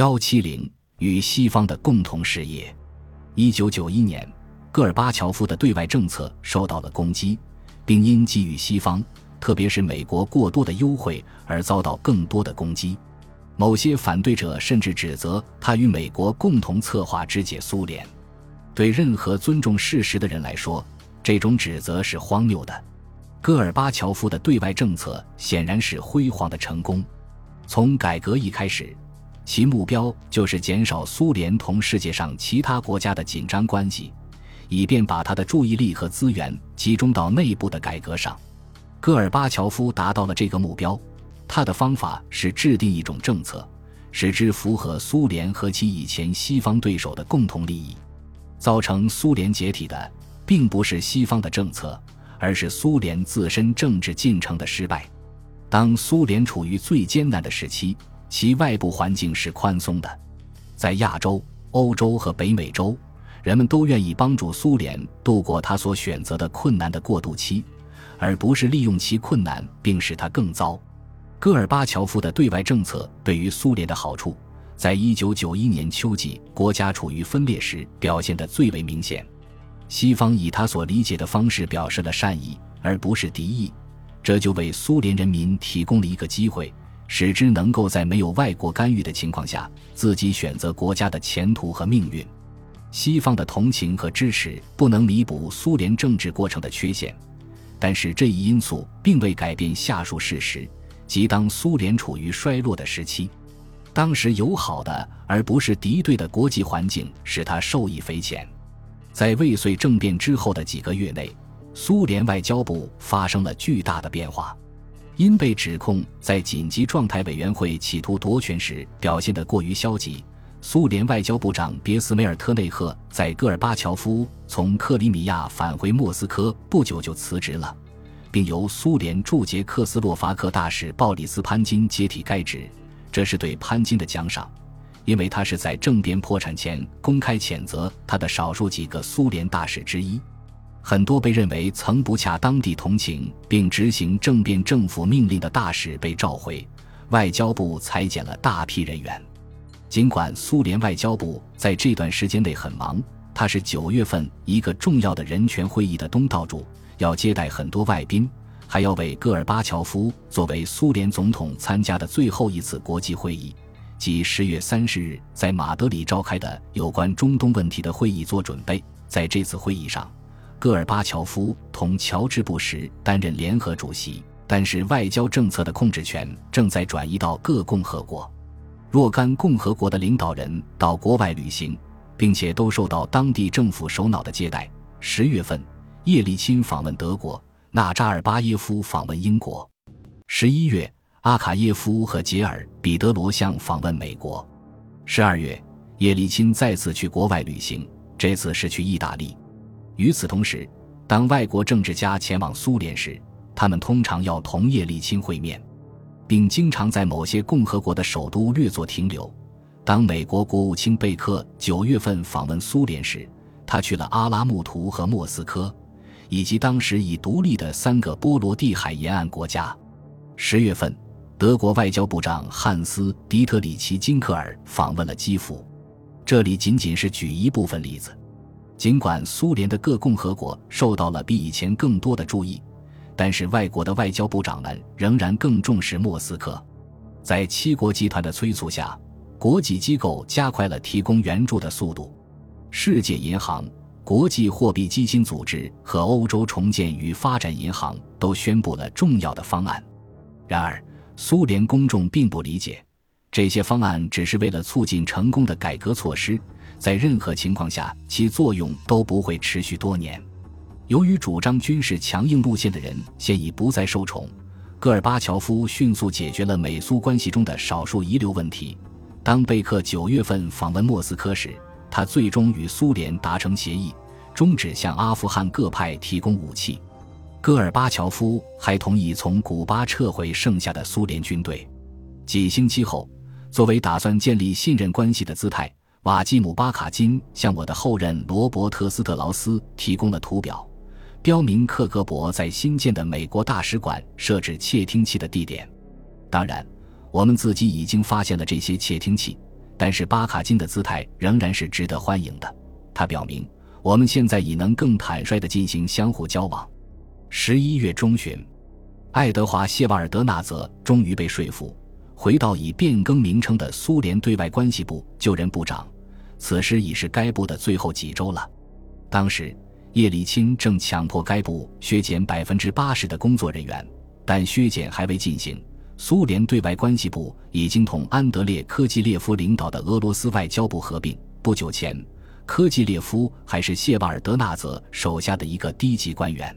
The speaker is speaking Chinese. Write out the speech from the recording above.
幺七零与西方的共同事业。一九九一年，戈尔巴乔夫的对外政策受到了攻击，并因给予西方，特别是美国过多的优惠而遭到更多的攻击。某些反对者甚至指责他与美国共同策划肢解苏联。对任何尊重事实的人来说，这种指责是荒谬的。戈尔巴乔夫的对外政策显然是辉煌的成功。从改革一开始。其目标就是减少苏联同世界上其他国家的紧张关系，以便把他的注意力和资源集中到内部的改革上。戈尔巴乔夫达到了这个目标，他的方法是制定一种政策，使之符合苏联和其以前西方对手的共同利益。造成苏联解体的，并不是西方的政策，而是苏联自身政治进程的失败。当苏联处于最艰难的时期。其外部环境是宽松的，在亚洲、欧洲和北美洲，人们都愿意帮助苏联度过他所选择的困难的过渡期，而不是利用其困难并使它更糟。戈尔巴乔夫的对外政策对于苏联的好处，在一九九一年秋季国家处于分裂时表现得最为明显。西方以他所理解的方式表示了善意，而不是敌意，这就为苏联人民提供了一个机会。使之能够在没有外国干预的情况下，自己选择国家的前途和命运。西方的同情和支持不能弥补苏联政治过程的缺陷，但是这一因素并未改变下述事实：即当苏联处于衰落的时期，当时友好的而不是敌对的国际环境使他受益匪浅。在未遂政变之后的几个月内，苏联外交部发生了巨大的变化。因被指控在紧急状态委员会企图夺权时表现得过于消极，苏联外交部长别斯梅尔特内赫在戈尔巴乔夫从克里米亚返回莫斯科不久就辞职了，并由苏联驻捷克斯洛伐克大使鲍里斯潘金接替该职。这是对潘金的奖赏，因为他是在政变破产前公开谴责他的少数几个苏联大使之一。很多被认为曾不恰当地同情并执行政变政府命令的大使被召回，外交部裁减了大批人员。尽管苏联外交部在这段时间内很忙，他是九月份一个重要的人权会议的东道主，要接待很多外宾，还要为戈尔巴乔夫作为苏联总统参加的最后一次国际会议，即十月三十日在马德里召开的有关中东问题的会议做准备。在这次会议上。戈尔巴乔夫同乔治·布什担任联合主席，但是外交政策的控制权正在转移到各共和国。若干共和国的领导人到国外旅行，并且都受到当地政府首脑的接待。十月份，叶利钦访问德国，纳扎尔巴耶夫访问英国。十一月，阿卡耶夫和杰尔·彼得罗相访问美国。十二月，叶利钦再次去国外旅行，这次是去意大利。与此同时，当外国政治家前往苏联时，他们通常要同叶利钦会面，并经常在某些共和国的首都略作停留。当美国国务卿贝克九月份访问苏联时，他去了阿拉木图和莫斯科，以及当时已独立的三个波罗的海沿岸国家。十月份，德国外交部长汉斯·迪特里奇·金克尔访问了基辅。这里仅仅是举一部分例子。尽管苏联的各共和国受到了比以前更多的注意，但是外国的外交部长们仍然更重视莫斯科。在七国集团的催促下，国际机构加快了提供援助的速度。世界银行、国际货币基金组织和欧洲重建与发展银行都宣布了重要的方案。然而，苏联公众并不理解，这些方案只是为了促进成功的改革措施。在任何情况下，其作用都不会持续多年。由于主张军事强硬路线的人现已不再受宠，戈尔巴乔夫迅速解决了美苏关系中的少数遗留问题。当贝克九月份访问莫斯科时，他最终与苏联达成协议，终止向阿富汗各派提供武器。戈尔巴乔夫还同意从古巴撤回剩下的苏联军队。几星期后，作为打算建立信任关系的姿态。瓦基姆·巴卡金向我的后任罗伯特·斯特劳斯提供了图表，标明克格勃在新建的美国大使馆设置窃听器的地点。当然，我们自己已经发现了这些窃听器，但是巴卡金的姿态仍然是值得欢迎的。他表明，我们现在已能更坦率地进行相互交往。十一月中旬，爱德华·谢瓦尔德纳泽终于被说服，回到已变更名称的苏联对外关系部就任部长。此时已是该部的最后几周了。当时，叶利钦正强迫该部削减百分之八十的工作人员，但削减还未进行。苏联对外关系部已经同安德烈·科季列夫领导的俄罗斯外交部合并。不久前，科季列夫还是谢瓦尔德纳泽手下的一个低级官员。